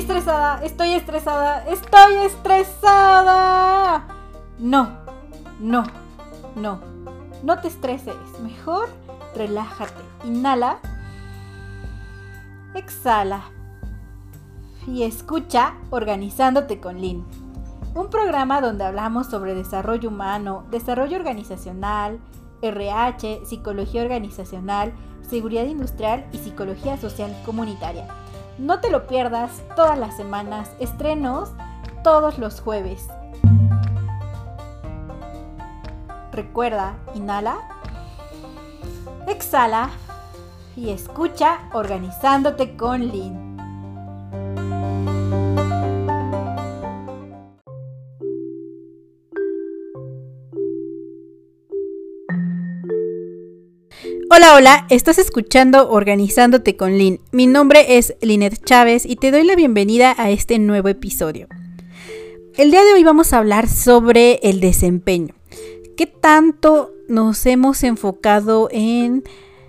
estresada, estoy estresada, estoy estresada. No, no, no, no te estreses. Mejor relájate. Inhala. Exhala. Y escucha Organizándote con Lynn. Un programa donde hablamos sobre desarrollo humano, desarrollo organizacional, RH, psicología organizacional, seguridad industrial y psicología social comunitaria. No te lo pierdas todas las semanas, estrenos todos los jueves. Recuerda, inhala, exhala y escucha organizándote con Lynn. Hola, hola, estás escuchando Organizándote con Lynn. Mi nombre es Linet Chávez y te doy la bienvenida a este nuevo episodio. El día de hoy vamos a hablar sobre el desempeño. ¿Qué tanto nos hemos enfocado en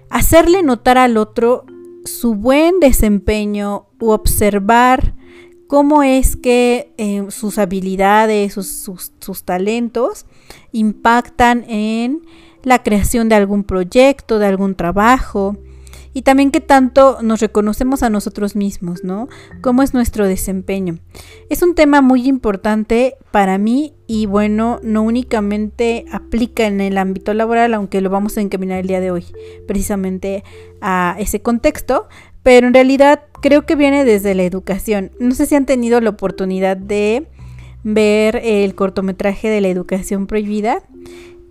hacerle notar al otro su buen desempeño u observar cómo es que eh, sus habilidades, sus talentos impactan en la creación de algún proyecto, de algún trabajo y también qué tanto nos reconocemos a nosotros mismos, ¿no? ¿Cómo es nuestro desempeño? Es un tema muy importante para mí y bueno, no únicamente aplica en el ámbito laboral, aunque lo vamos a encaminar el día de hoy precisamente a ese contexto, pero en realidad creo que viene desde la educación. No sé si han tenido la oportunidad de ver el cortometraje de la educación prohibida.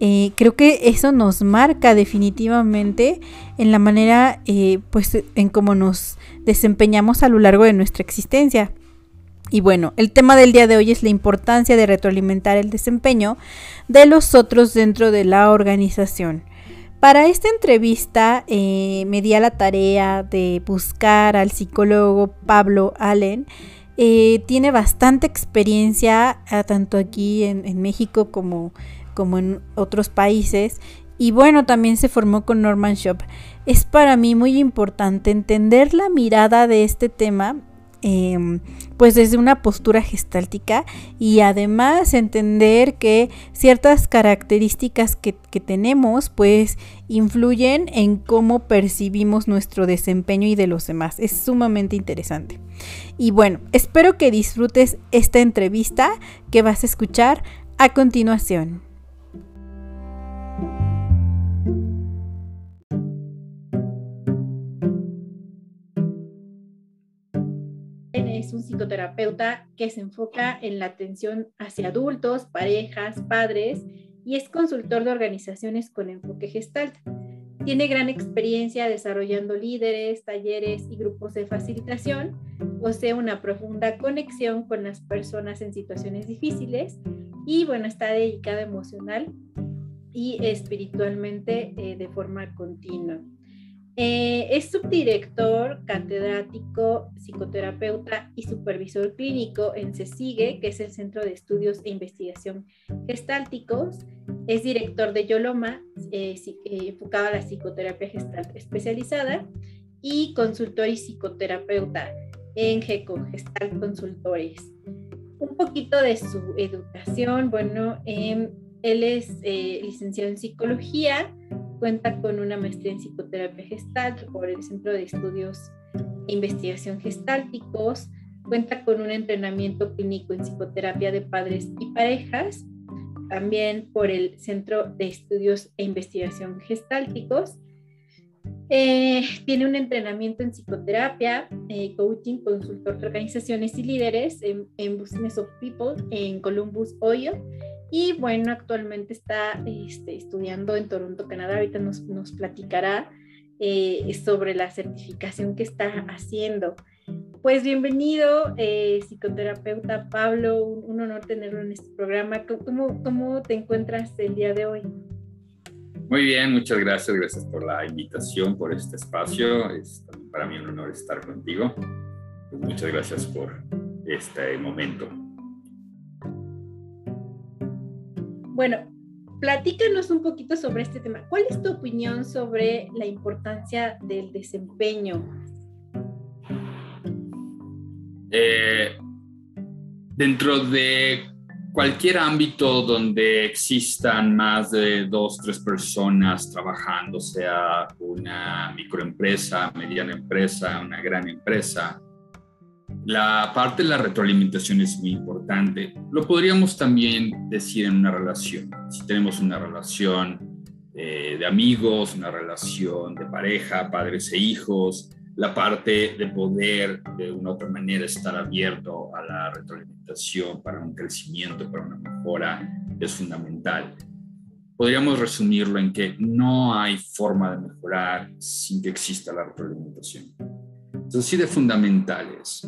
Eh, creo que eso nos marca definitivamente en la manera, eh, pues, en cómo nos desempeñamos a lo largo de nuestra existencia. Y bueno, el tema del día de hoy es la importancia de retroalimentar el desempeño de los otros dentro de la organización. Para esta entrevista eh, me di a la tarea de buscar al psicólogo Pablo Allen. tiene bastante experiencia tanto aquí en, en México como como en otros países. Y bueno, también se formó con Norman Shop. Es para mí muy importante entender la mirada de este tema, em, pues desde una postura gestáltica y además entender que ciertas características que, que tenemos, pues influyen en cómo percibimos nuestro desempeño y de los demás. Es sumamente interesante. Y bueno, espero que disfrutes esta entrevista que vas a escuchar a continuación. Que se enfoca en la atención hacia adultos, parejas, padres y es consultor de organizaciones con enfoque gestalt. Tiene gran experiencia desarrollando líderes, talleres y grupos de facilitación. Posee una profunda conexión con las personas en situaciones difíciles y bueno, está dedicado emocional y espiritualmente eh, de forma continua. Eh, es subdirector, catedrático, psicoterapeuta y supervisor clínico en CESIGE, que es el Centro de Estudios e Investigación Gestálticos. Es director de Yoloma, eh, eh, enfocado a la psicoterapia gestal especializada, y consultor y psicoterapeuta en GECO, Gestal Consultores. Un poquito de su educación, bueno, em, él es licenciado en psicología, Cuenta con una maestría en psicoterapia gestal por el Centro de Estudios e Investigación Gestálticos. Cuenta con un entrenamiento clínico en psicoterapia de padres y parejas, también por el Centro de Estudios e Investigación Gestálticos. Eh, tiene un entrenamiento en psicoterapia, eh, coaching, consultor de organizaciones y líderes en, en Business of People en Columbus, Ohio y bueno, actualmente está este, estudiando en Toronto, Canadá. Ahorita nos, nos platicará eh, sobre la certificación que está haciendo. Pues bienvenido, eh, psicoterapeuta Pablo. Un, honor tenerlo en este programa. ¿Cómo, ¿Cómo te encuentras el día de hoy? Muy bien, muchas gracias. Gracias por la invitación, por este espacio. Es para mí un honor estar contigo. Muchas gracias por este momento. Bueno, platícanos un poquito sobre este tema. ¿Cuál es tu opinión sobre la importancia del desempeño? Eh, dentro de cualquier ámbito donde existan más de dos, tres personas trabajando, sea una microempresa, mediana empresa, una gran empresa, la parte de la retroalimentación es muy importante. Lo podríamos también decir en una relación. Si tenemos una relación eh, de amigos, una relación de pareja, padres e hijos, la parte de poder de una otra manera estar abierto a la retroalimentación para un crecimiento, para una mejora, es fundamental. Podríamos resumirlo en que no hay forma de mejorar sin que exista la retroalimentación. Es así de fundamentales.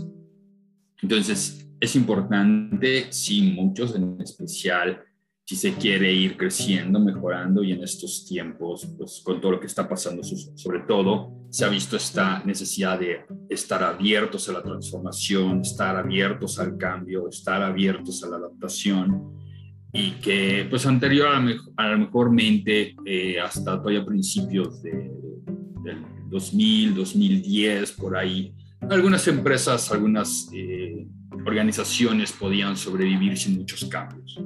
Entonces, es importante, sí, muchos, en especial si se quiere ir creciendo, mejorando y en estos tiempos, pues con todo lo que está pasando, sobre todo, se ha visto esta necesidad de estar abiertos a la transformación, estar abiertos al cambio, estar abiertos a la adaptación y que pues anterior a, la, mejor mente, eh, hasta todavía principios de, del 2000, 2010, por ahí, algunas empresas, algunas eh, organizaciones podían sobrevivir sin muchos cambios.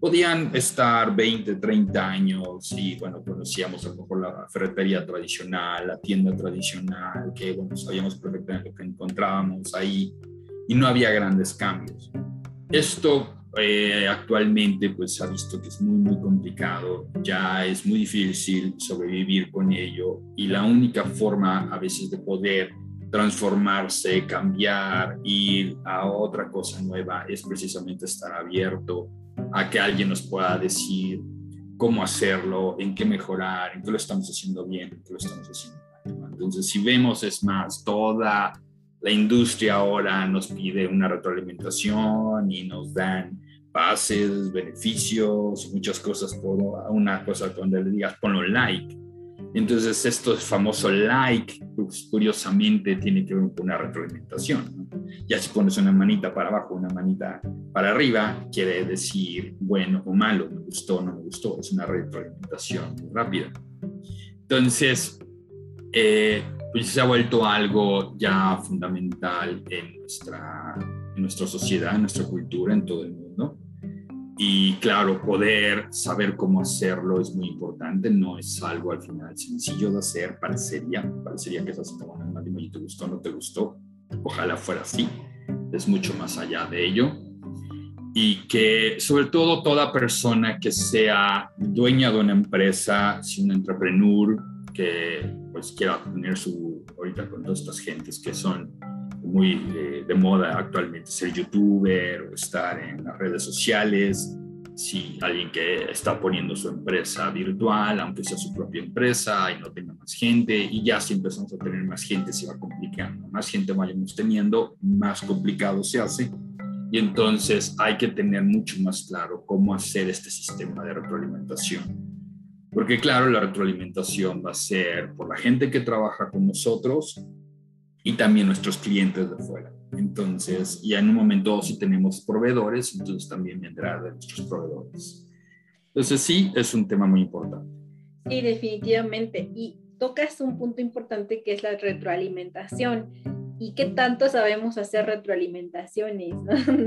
Podían estar 20, 30 años y, bueno, conocíamos a lo mejor la ferretería tradicional, la tienda tradicional, que, bueno, sabíamos perfectamente lo que encontrábamos ahí y no había grandes cambios. Esto eh, actualmente pues se ha visto que es muy muy complicado, ya es muy difícil sobrevivir con ello y la única forma a veces de poder transformarse, cambiar, ir a otra cosa nueva, es precisamente estar abierto a que alguien nos pueda decir cómo hacerlo, en qué mejorar, en qué lo estamos haciendo bien, en qué lo estamos haciendo mal. Entonces, si vemos, es más, toda la industria ahora nos pide una retroalimentación y nos dan bases, beneficios, muchas cosas por una cosa donde le digas ponlo like entonces, esto famoso like, pues, curiosamente, tiene que ver con una retroalimentación. Ya si pones una manita para abajo, una manita para arriba, quiere decir bueno o malo, me gustó no me gustó. Es una retroalimentación muy rápida. Entonces, eh, pues se ha vuelto algo ya fundamental en nuestra, en nuestra sociedad, en nuestra cultura, en todo el mundo. Y claro, poder saber cómo hacerlo es muy importante, no es algo al final sencillo de hacer, parecería, parecería que es así como y te gustó, no te gustó, ojalá fuera así, es mucho más allá de ello. Y que sobre todo toda persona que sea dueña de una empresa, si un entrepreneur que pues quiera tener su, ahorita con todas estas gentes que son muy eh, de moda actualmente ser youtuber o estar en las redes sociales. Si alguien que está poniendo su empresa virtual, aunque sea su propia empresa y no tenga más gente, y ya si empezamos a tener más gente se va complicando. Más gente vayamos teniendo, más complicado se hace. Y entonces hay que tener mucho más claro cómo hacer este sistema de retroalimentación. Porque claro, la retroalimentación va a ser por la gente que trabaja con nosotros, y también nuestros clientes de fuera. Entonces, ya en un momento si tenemos proveedores, entonces también vendrá de nuestros proveedores. Entonces, sí, es un tema muy importante. Sí, definitivamente. Y tocas un punto importante que es la retroalimentación. ¿Y qué tanto sabemos hacer retroalimentaciones?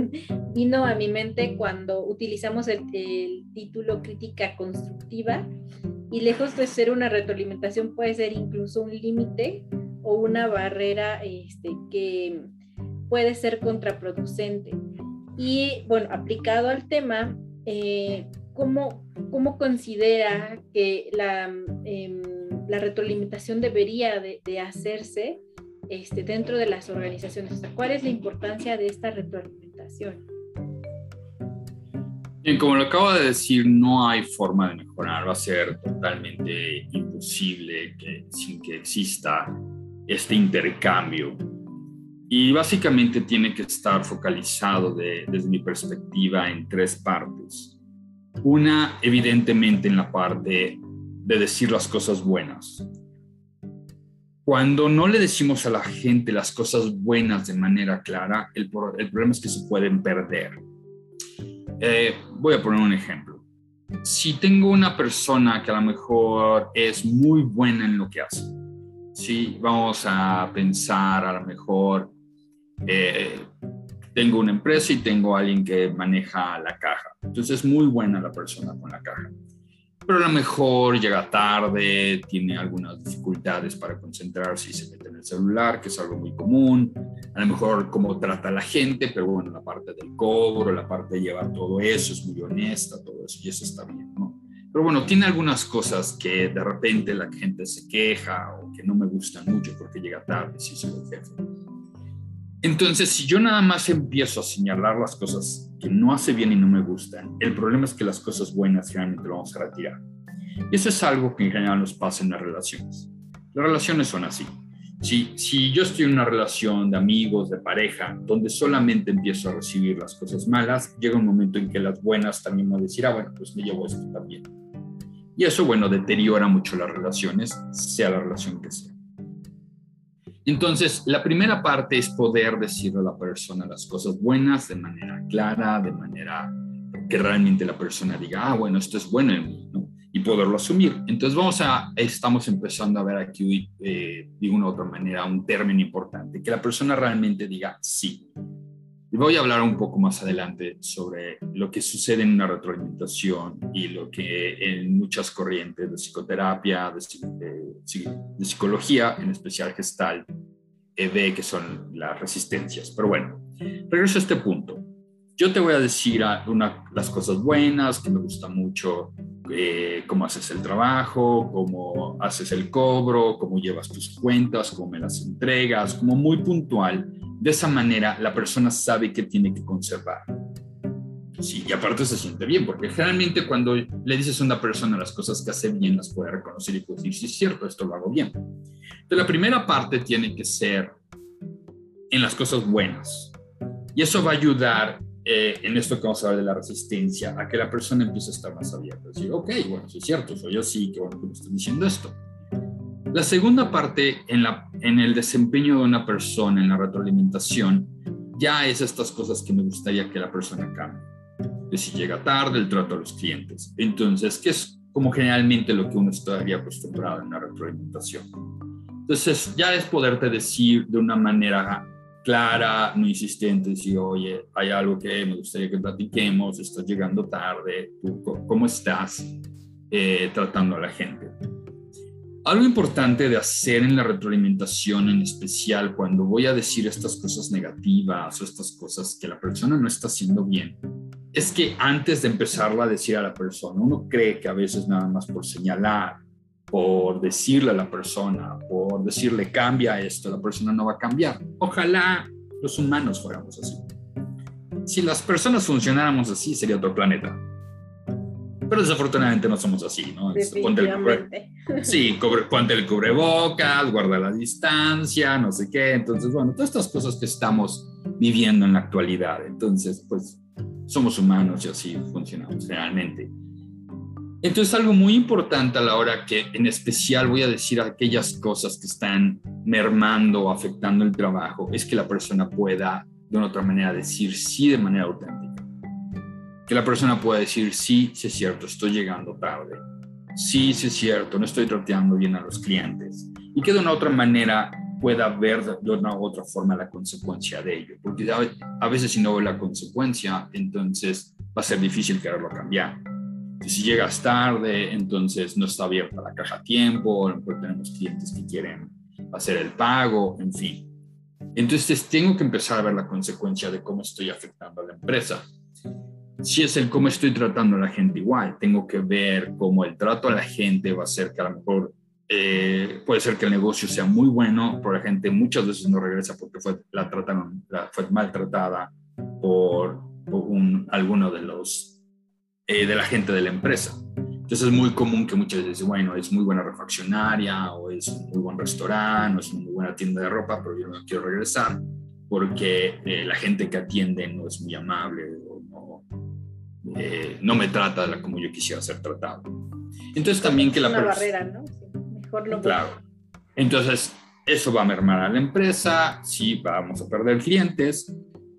Vino a mi mente cuando utilizamos el, el título crítica constructiva y lejos de ser una retroalimentación puede ser incluso un límite o una barrera este, que puede ser contraproducente. Y bueno, aplicado al tema, eh, ¿cómo, considera que la, em, la retroalimentación debería de, hacerse este, dentro de las organizaciones? ¿Cuál es la importancia de esta retroalimentación? Bien, como lo acabo de decir, no hay forma de mejorar, va a ser totalmente imposible que, sin que exista este intercambio. Y básicamente tiene que estar focalizado desde mi perspectiva en tres partes. Una, evidentemente, en la parte de decir las cosas buenas. Cuando no le decimos a la gente las cosas buenas de manera clara, el, problema es que se pueden perder. Eh, voy a poner un ejemplo. Si tengo una persona que a lo mejor es muy buena en lo que hace, Sí, vamos a pensar a lo mejor eh, tengo una empresa y tengo alguien que maneja la caja. Entonces es muy buena la persona con la caja. Pero a lo mejor llega tarde, tiene algunas dificultades para concentrarse y se mete en el celular, que es algo muy común. A lo mejor cómo trata a la gente, pero bueno, la parte del cobro, la parte de llevar todo eso, es muy honesta, todo eso, y eso está bien, ¿no? Pero bueno, tiene algunas cosas que de repente la gente se queja o que no me gustan mucho porque llega tarde, si soy el jefe. Entonces, si yo nada más empiezo a señalar las cosas que no hace bien y no me gustan, el problema es que las cosas buenas realmente lo vamos a retirar. Y eso es algo que en general nos pasa en las relaciones. Las relaciones son así. Si, si yo estoy en una relación de amigos, de pareja, donde solamente empiezo a recibir las cosas malas, llega un momento en que las buenas también van a decir, ah, bueno, pues me llevo esto también. Y eso, bueno, deteriora mucho las relaciones, sea la relación que sea. Entonces, la primera parte es poder decirle a la persona las cosas buenas de manera clara, de manera que realmente la persona diga, ah, bueno, esto es bueno en mí, ¿no? Y poderlo asumir. Entonces, vamos a, estamos empezando a ver aquí, eh, de una u otra manera, un término importante, que la persona realmente diga sí. Y voy a hablar un poco más adelante sobre lo que sucede en una retroalimentación y lo que en muchas corrientes de psicoterapia, de, psicología, en especial gestal, eh, ve que son las resistencias. Pero bueno, regreso a este punto. Yo te voy a decir una, las cosas buenas, que me gusta mucho, eh, cómo haces el trabajo, cómo haces el cobro, cómo llevas tus cuentas, cómo me las entregas, como muy puntual de esa manera, la persona sabe que tiene que conservar. Sí, y aparte se siente bien, porque generalmente cuando le dices a una persona las cosas que hace bien, las puede reconocer y decir, sí, es cierto, esto lo hago bien. Entonces, la primera parte tiene que ser en las cosas buenas. Y eso va a ayudar eh, en esto que vamos a hablar de la resistencia, a que la persona empiece a estar más abierta. Decir, ok, bueno, sí es cierto, soy yo sí, qué bueno que me están diciendo esto. La segunda parte en, la, en el desempeño de una persona, en la retroalimentación, ya es estas cosas que me gustaría que la persona cambie. Que si llega tarde, el trato a los clientes. Entonces, que es como generalmente lo que uno estaría acostumbrado en la retroalimentación. Entonces, ya es poderte decir de una manera clara, no insistente, decir, oye, hay algo que me gustaría que platiquemos, estás llegando tarde, ¿cómo estás eh, tratando a la gente? Algo importante de hacer en la retroalimentación, en especial cuando voy a decir estas cosas negativas o estas cosas que la persona no está haciendo bien, es que antes de empezarla a decir a la persona, uno cree que a veces nada más por señalar, por decirle a la persona, por decirle cambia esto, la persona no va a cambiar. Ojalá los humanos fuéramos así. Si las personas funcionáramos así, sería otro planeta. Pero desafortunadamente no somos así, ¿no? Ponte el, sí, ponte el cubrebocas, guarda la distancia, no sé qué. Entonces, bueno, todas estas cosas que estamos viviendo en la actualidad. Entonces, pues somos humanos y así funcionamos realmente. Entonces, algo muy importante a la hora que en especial voy a decir aquellas cosas que están mermando o afectando el trabajo, es que la persona pueda de una otra manera decir sí de manera auténtica que la persona pueda decir, sí, sí es cierto, estoy llegando tarde, sí, sí es cierto, no estoy tratando bien a los clientes, y que de una otra manera pueda ver de una u otra forma la consecuencia de ello, porque a veces si no ve la consecuencia, entonces va a ser difícil quererlo cambiar. Si llegas tarde, entonces no está abierta la caja a tiempo, porque tenemos clientes que quieren hacer el pago, en fin. Entonces tengo que empezar a ver la consecuencia de cómo estoy afectando a la empresa si es el cómo estoy tratando a la gente igual, tengo que ver cómo el trato a la gente va a ser que a lo mejor eh, puede ser que el negocio sea muy bueno, pero la gente muchas veces no regresa porque fue, la trataron, fue maltratada por, un, alguno de los eh, de la gente de la empresa. Entonces es muy común que muchas veces, bueno, es muy buena refaccionaria o es un muy buen restaurante o es una muy buena tienda de ropa, pero yo no quiero regresar porque eh, la gente que atiende no es muy amable eh, no me trata como yo quisiera ser tratado. Entonces también que la una barrera, ¿no? mejor lo Claro. Entonces, eso va a mermar a la empresa, sí, vamos a perder clientes.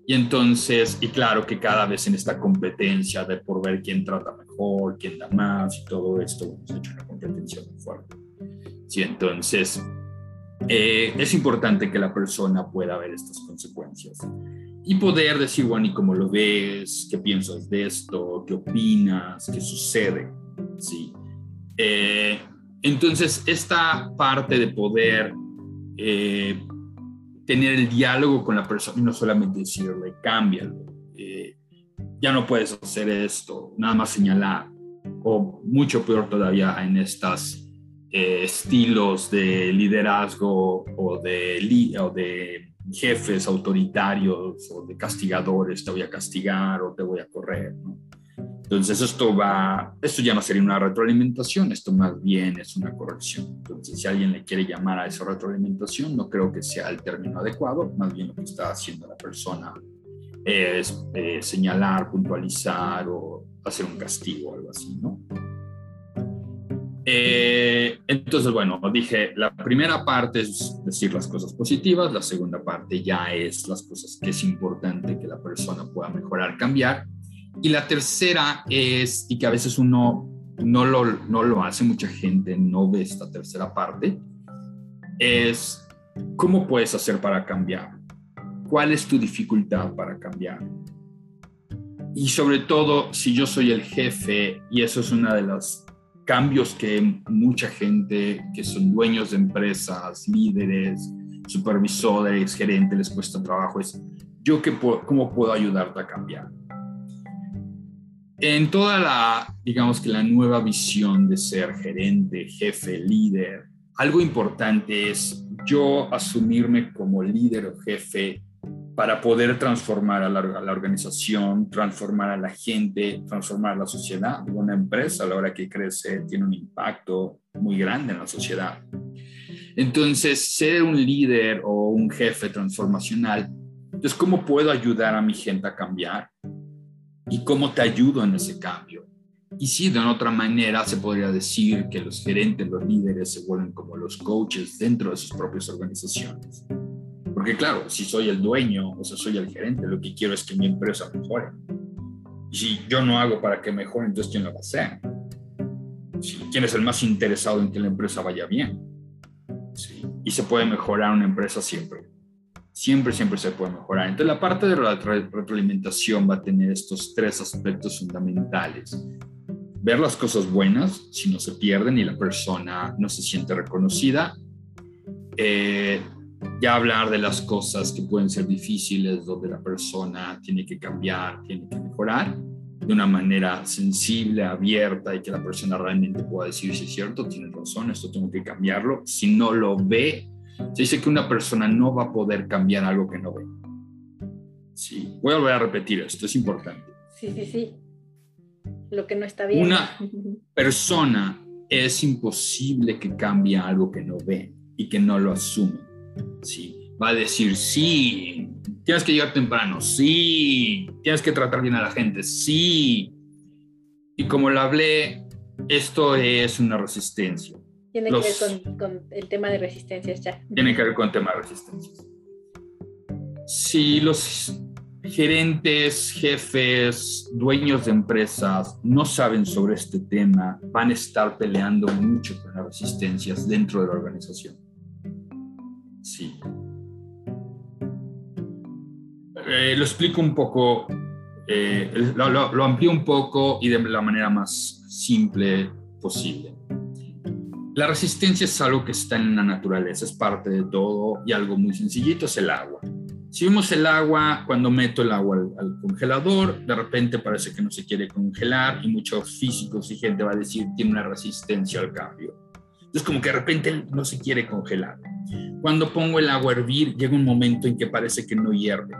Y entonces, y claro que cada vez en esta competencia de por ver quién trata mejor, quién da más y todo esto, hemos hecho una competencia muy fuerte. Sí, entonces, eh, es importante que la persona pueda ver estas consecuencias y poder decir, bueno, ¿y cómo lo ves? ¿Qué piensas de esto? ¿Qué opinas? ¿Qué sucede? Sí. Eh, entonces, esta parte de poder eh, tener el diálogo con la persona y no solamente decirle, cámbialo, ya no puedes hacer esto, nada más señalar, o mucho peor todavía en estas eh, estilos de liderazgo o de, o de jefes autoritarios o de castigadores, te voy a castigar o te voy a correr. Entonces esto va, esto ya no sería una retroalimentación, esto más bien es una corrección. Entonces si alguien le quiere llamar a esa retroalimentación, no creo que sea el término adecuado, más bien lo que está haciendo la persona es eh, señalar, puntualizar o hacer un castigo o algo así, ¿no? Eh, entonces, bueno, dije, la primera parte es decir las cosas positivas, la segunda parte ya es las cosas que es importante que la persona pueda mejorar, cambiar. Y la tercera es, y que a veces uno no lo, no lo hace, mucha gente no ve esta tercera parte, es cómo puedes hacer para cambiar. ¿Cuál es tu dificultad para cambiar? Y sobre todo, si yo soy el jefe, y eso es una de las cambios que mucha gente que son dueños de empresas, líderes, supervisores, gerentes, les cuesta trabajo, es yo que cómo puedo ayudarte a cambiar. En toda la, digamos que la nueva visión de ser gerente, jefe, líder, algo importante es yo asumirme como líder o jefe para poder transformar a la, organización, transformar a la gente, transformar a la sociedad. Una empresa a la hora que crece tiene un impacto muy grande en la sociedad. Entonces, ser un líder o un jefe transformacional, es ¿cómo puedo ayudar a mi gente a cambiar? ¿Y cómo te ayudo en ese cambio? Y si de otra manera se podría decir que los gerentes, los líderes se vuelven como los coaches dentro de sus propias organizaciones. Porque claro, si soy el dueño, o sea, soy el gerente, lo que quiero es que mi empresa mejore. Y si yo no hago para que mejore, entonces ¿quién lo va a hacer? ¿Quién es el más interesado en que la empresa vaya bien? Y se puede mejorar una empresa siempre. Siempre, siempre se puede mejorar. Entonces la parte de la retroalimentación va a tener estos tres aspectos fundamentales. Ver las cosas buenas, si no se pierden y la persona no se siente reconocida. Eh, ya hablar de las cosas que pueden ser difíciles, donde la persona tiene que cambiar, tiene que mejorar de una manera sensible, abierta y que la persona realmente pueda decir si es cierto, tienes razón, esto tengo que cambiarlo. Si no lo ve, se dice que una persona no va a poder cambiar algo que no ve. Sí, voy a volver a repetir esto, es importante. Sí, sí, sí. Lo que no está bien. Una persona es imposible que cambie algo que no ve y que no lo asume. Sí. Va a decir, sí, tienes que llegar temprano, sí, tienes que tratar bien a la gente, sí. Y como lo hablé, esto es una resistencia. Tiene que ver con, el tema de resistencias ya. Tiene que ver con el tema de resistencias. Si los gerentes, jefes, dueños de empresas no saben sobre este tema, van a estar peleando mucho con las resistencias dentro de la organización. Eh, lo explico un poco, eh, lo, lo, amplío un poco y de la manera más simple posible. La resistencia es algo que está en la naturaleza, es parte de todo y algo muy sencillito es el agua. Si vemos el agua, cuando meto el agua al, al, congelador, de repente parece que no se quiere congelar y muchos físicos y gente va a decir tiene una resistencia al cambio. Entonces como que de repente no se quiere congelar. Cuando pongo el agua a hervir, llega un momento en que parece que no hierve.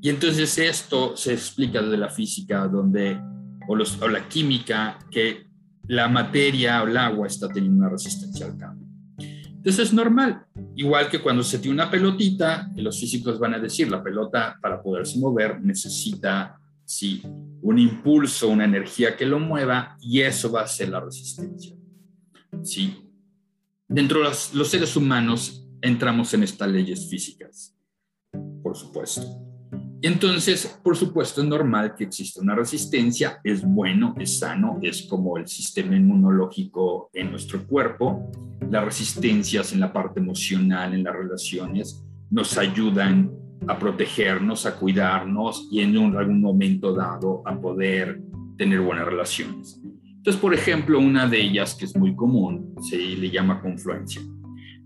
Y entonces esto se explica desde la física, donde, o, la química, que la materia o el agua está teniendo una resistencia al cambio. Entonces es normal, igual que cuando se tiene una pelotita, los físicos van a decir, la pelota para poderse mover necesita, sí, un impulso, una energía que lo mueva, y eso va a ser la resistencia. Sí, Dentro de los, seres humanos entramos en estas leyes físicas, por supuesto. Entonces, por supuesto, es normal que exista una resistencia, es bueno, es sano, es como el sistema inmunológico en nuestro cuerpo. Las resistencias en la parte emocional, en las relaciones, nos ayudan a protegernos, a cuidarnos y en algún momento dado a poder tener buenas relaciones. Entonces, por ejemplo, una de ellas que es muy común se le llama confluencia.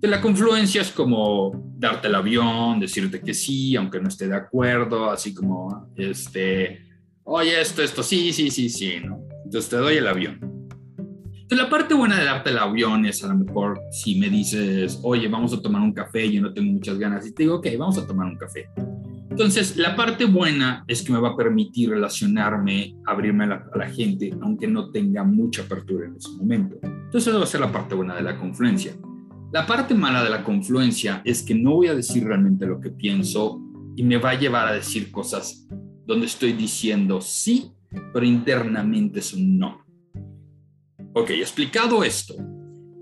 De la confluencia es como darte el avión, decirte que sí, aunque no esté de acuerdo, así como, este, oye, esto, esto, sí, sí, sí, sí, ¿no? Entonces te doy el avión. Entonces, la parte buena de darte el avión es a lo mejor si me dices, oye, vamos a tomar un café, yo no tengo muchas ganas, y te digo, ok, vamos a tomar un café. Entonces, la parte buena es que me va a permitir relacionarme, abrirme a la, a la gente, aunque no tenga mucha apertura en ese momento. Entonces, eso va a ser la parte buena de la confluencia. La parte mala de la confluencia es que no voy a decir realmente lo que pienso y me va a llevar a decir cosas donde estoy diciendo sí, pero internamente es un no. Ok, explicado esto,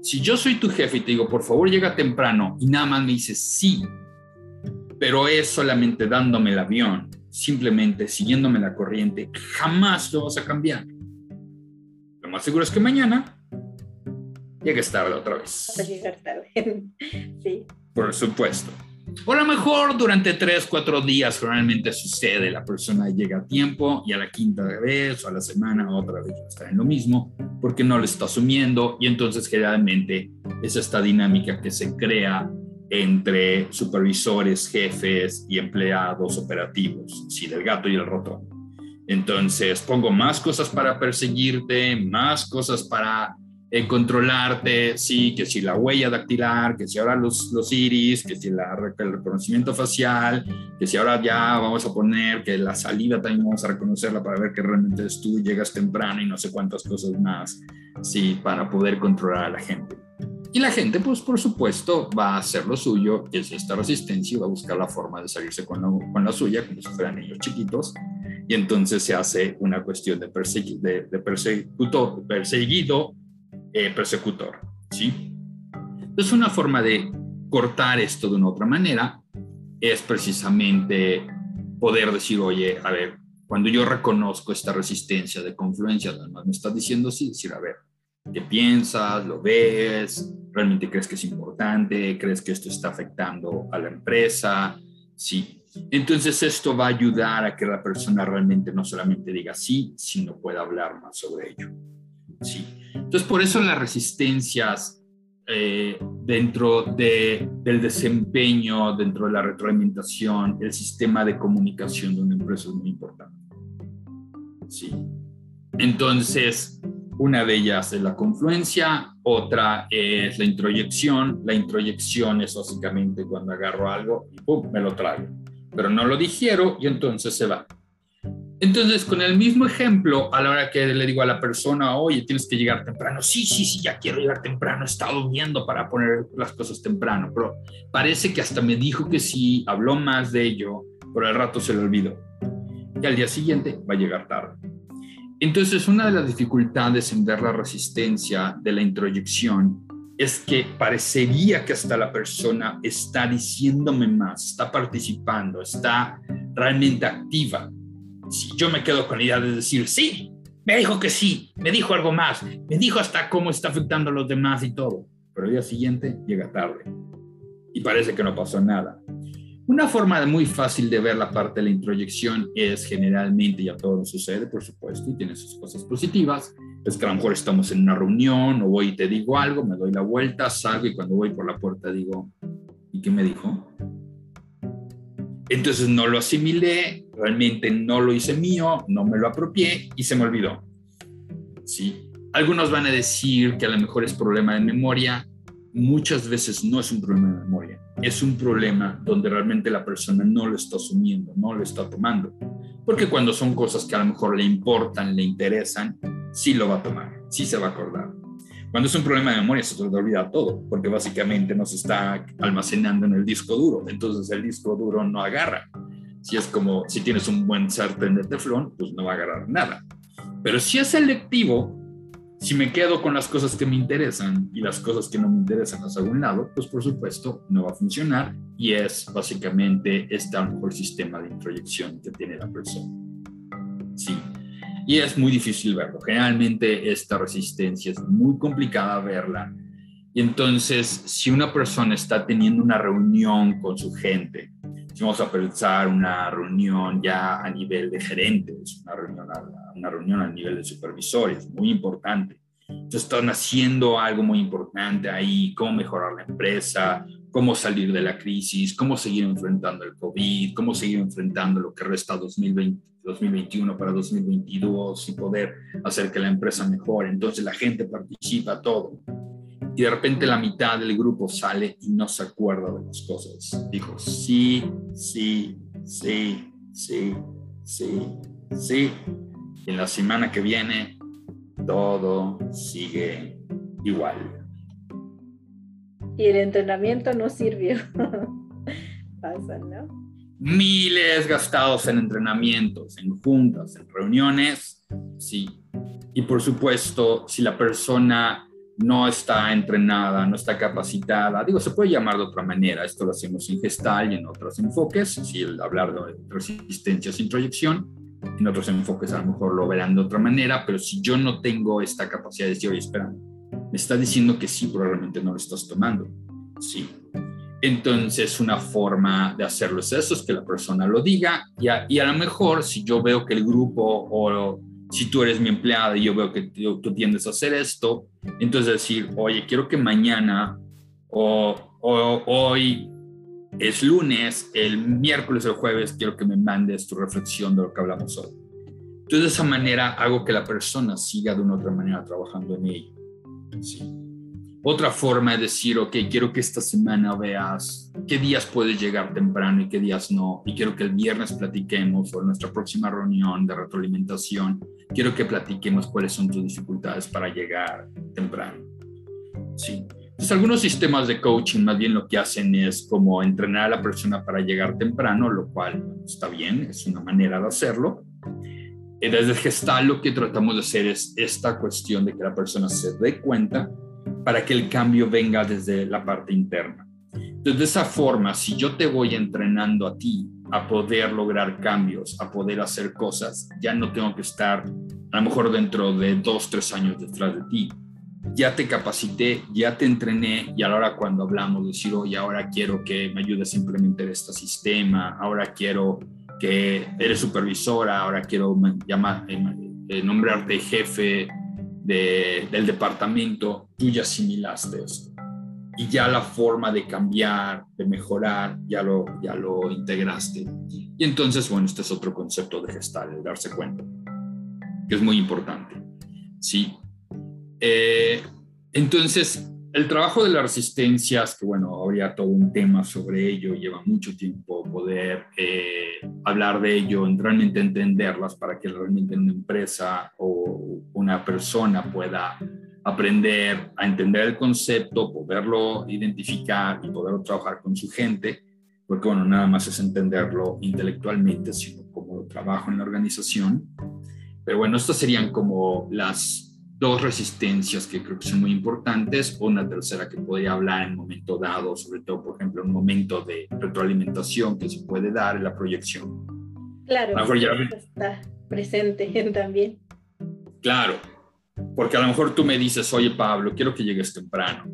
si yo soy tu jefe y te digo, por favor llega temprano y nada más me dices sí, pero es solamente dándome el avión, simplemente siguiéndome la corriente, jamás lo vas a cambiar. Lo más seguro es que mañana llegues tarde otra vez. llegar tarde. sí. Por supuesto. O a lo mejor durante tres, cuatro días realmente sucede, la persona llega a tiempo y a la quinta vez o a la semana otra vez está en lo mismo porque no lo está asumiendo y entonces generalmente es esta dinámica que se crea entre supervisores, jefes y empleados operativos, sí, del gato y el ratón. Entonces pongo más cosas para perseguirte, más cosas para en controlarte, sí, que si la huella dactilar, que si ahora los, los iris, que si la, el reconocimiento facial, que si ahora ya vamos a poner que la salida también vamos a reconocerla para ver que realmente es tú, llegas temprano y no sé cuántas cosas más, sí, para poder controlar a la gente. Y la gente, pues por supuesto, va a hacer lo suyo, que es esta resistencia, y va a buscar la forma de salirse con con la suya, como si fueran niños chiquitos, y entonces se hace una cuestión de, persegui de, de perseguido eh, persecutor. ¿sí? Entonces, una forma de cortar esto de una otra manera es precisamente poder decir, oye, a ver, cuando yo reconozco esta resistencia de confluencia, además me estás diciendo sí, decir, a ver, ¿qué piensas? ¿Lo ves? ¿Realmente crees que es importante? ¿Crees que esto está afectando a la empresa? Sí. Entonces esto va a ayudar a que la persona realmente no solamente diga sí, sino pueda hablar más sobre ello. Sí. Entonces, por eso las resistencias eh, dentro de, del desempeño, dentro de la retroalimentación, el sistema de comunicación de una empresa es muy importante. Sí. Entonces, una de ellas es la confluencia, otra es la introyección. La introyección es básicamente cuando agarro algo y ¡pum! me lo traigo. Pero no lo digiero y entonces se va. Entonces, con el mismo ejemplo, a la hora que le digo a la persona, oye, tienes que llegar temprano, sí, sí, sí, ya quiero llegar temprano, he estado viendo para poner las cosas temprano, pero parece que hasta me dijo que sí, habló más de ello, pero al rato se le olvidó. Y al día siguiente va a llegar tarde. Entonces, una de las dificultades en ver la resistencia de la introyección es que parecería que hasta la persona está diciéndome más, está participando, está realmente activa si yo me quedo con la idea de decir, sí, me dijo que sí, me dijo algo más, me dijo hasta cómo está afectando a los demás y todo, pero el día siguiente llega tarde y parece que no pasó nada. Una forma muy fácil de ver la parte de la introyección es generalmente, ya todo sucede, por supuesto, y tiene sus cosas positivas, es que a lo mejor estamos en una reunión o voy y te digo algo, me doy la vuelta, salgo y cuando voy por la puerta digo, ¿y qué me dijo? Entonces no lo asimilé, realmente no lo hice mío, no me lo apropié y se me olvidó. ¿Sí? Algunos van a decir que a lo mejor es problema de memoria. Muchas veces no es un problema de memoria, es un problema donde realmente la persona no lo está asumiendo, no lo está tomando. Porque cuando son cosas que a lo mejor le importan, le interesan, sí lo va a tomar, sí se va a acordar. Cuando es un problema de memoria se te olvida todo, porque básicamente nos está almacenando en el disco duro, entonces el disco duro no agarra. Si es como si tienes un buen sartén de teflón, pues no va a agarrar nada. Pero si es selectivo, Si me quedo con las cosas que me interesan y las cosas que no me interesan las hago a un lado, pues por supuesto no va a funcionar y es básicamente este a lo mejor sistema de introyección que tiene la persona. Sí. Y es muy difícil verlo. Generalmente esta resistencia es muy complicada verla. Y entonces, si una persona está teniendo una reunión con su gente, si vamos a pensar una reunión ya a nivel de gerentes, una reunión a, una reunión a nivel de supervisores, muy importante. Entonces están haciendo algo muy importante ahí, cómo mejorar la empresa, cómo salir de la crisis, cómo seguir enfrentando el COVID, cómo seguir enfrentando lo que resta 2020, 2021 para 2022 y poder hacer que la empresa mejore. Entonces la gente participa, todo. Y de repente la mitad del grupo sale y no se acuerda de las cosas. Dijo, sí, sí, sí, sí, sí, sí. Y en la semana que viene todo sigue igual. Y el entrenamiento no sirvió. Pasa, ¿no? Miles gastados en entrenamientos, en juntas, en reuniones, sí. Y por supuesto, si la persona no está entrenada, no está capacitada, digo, se puede llamar de otra manera, esto lo hacemos en gestal y en otros enfoques, si el hablar de resistencia sin proyección, en otros enfoques a lo mejor lo verán de otra manera, pero si yo no tengo esta capacidad de decir, oye, espera, me está diciendo que sí, probablemente no lo estás tomando, sí, entonces, una forma de hacerlo es eso, es que la persona lo diga y a, y a lo mejor si yo veo que el grupo o si tú eres mi empleada y yo veo que tú, tiendes a hacer esto, entonces decir, oye, quiero que mañana o, o, hoy es lunes, el miércoles o el jueves quiero que me mandes tu reflexión de lo que hablamos hoy. Entonces, de esa manera hago que la persona siga de una otra manera trabajando en ello. Sí. Otra forma de decir, ok, quiero que esta semana veas qué días puedes llegar temprano y qué días no. Y quiero que el viernes platiquemos o nuestra próxima reunión de retroalimentación, quiero que platiquemos cuáles son tus dificultades para llegar temprano. Sí. Entonces, algunos sistemas de coaching más bien lo que hacen es como entrenar a la persona para llegar temprano, lo cual está bien, es una manera de hacerlo. Y desde Gestal lo que tratamos de hacer es esta cuestión de que la persona se dé cuenta para que el cambio venga desde la parte interna. Entonces, de esa forma, si yo te voy entrenando a ti a poder lograr cambios, a poder hacer cosas, ya no tengo que estar a lo mejor dentro de dos, tres años detrás de ti. Ya te capacité, ya te entrené y ahora cuando hablamos, decir, oye, ahora quiero que me ayudes a implementar este sistema, ahora quiero que eres supervisora, ahora quiero llamar, eh, eh, nombrarte jefe del departamento, tú ya asimilaste esto. Y ya la forma de cambiar, de mejorar, ya lo, ya lo integraste. Y entonces, bueno, este es otro concepto de gestal, de darse cuenta, que es muy importante. Sí. Eh, entonces, el trabajo de las resistencias, que bueno, habría todo un tema sobre ello, lleva mucho tiempo poder eh, hablar de ello, realmente entenderlas para que realmente una empresa o una persona pueda aprender a entender el concepto, poderlo identificar y poderlo trabajar con su gente, porque bueno, nada más es entenderlo intelectualmente, sino como lo trabajo en la organización. Pero bueno, estas serían como las dos resistencias que creo que son muy importantes, una tercera que podría hablar en un momento dado, sobre todo, por ejemplo, en un momento de retroalimentación que se puede dar en la proyección. Claro, está presente también. Claro, porque a lo mejor tú me dices, oye Pablo, quiero que llegues temprano.